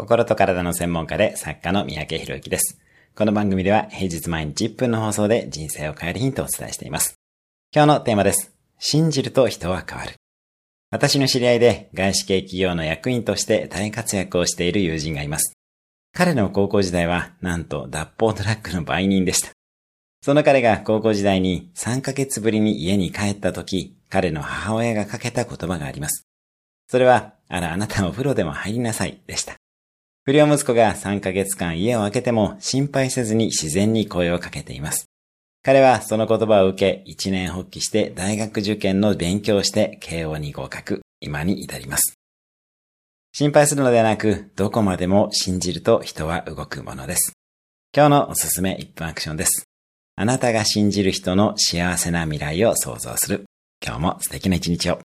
心と体の専門家で作家の三宅博之です。この番組では平日毎日1分の放送で人生を変えるヒントをお伝えしています。今日のテーマです。信じると人は変わる。私の知り合いで外資系企業の役員として大活躍をしている友人がいます。彼の高校時代はなんと脱法トラックの売人でした。その彼が高校時代に3ヶ月ぶりに家に帰った時、彼の母親がかけた言葉があります。それは、あら、あなたお風呂でも入りなさい、でした。不良息子が3ヶ月間家を空けても心配せずに自然に声をかけています。彼はその言葉を受け、一年発起して大学受験の勉強をして慶応に合格、今に至ります。心配するのではなく、どこまでも信じると人は動くものです。今日のおすすめ1分アクションです。あなたが信じる人の幸せな未来を想像する。今日も素敵な一日を。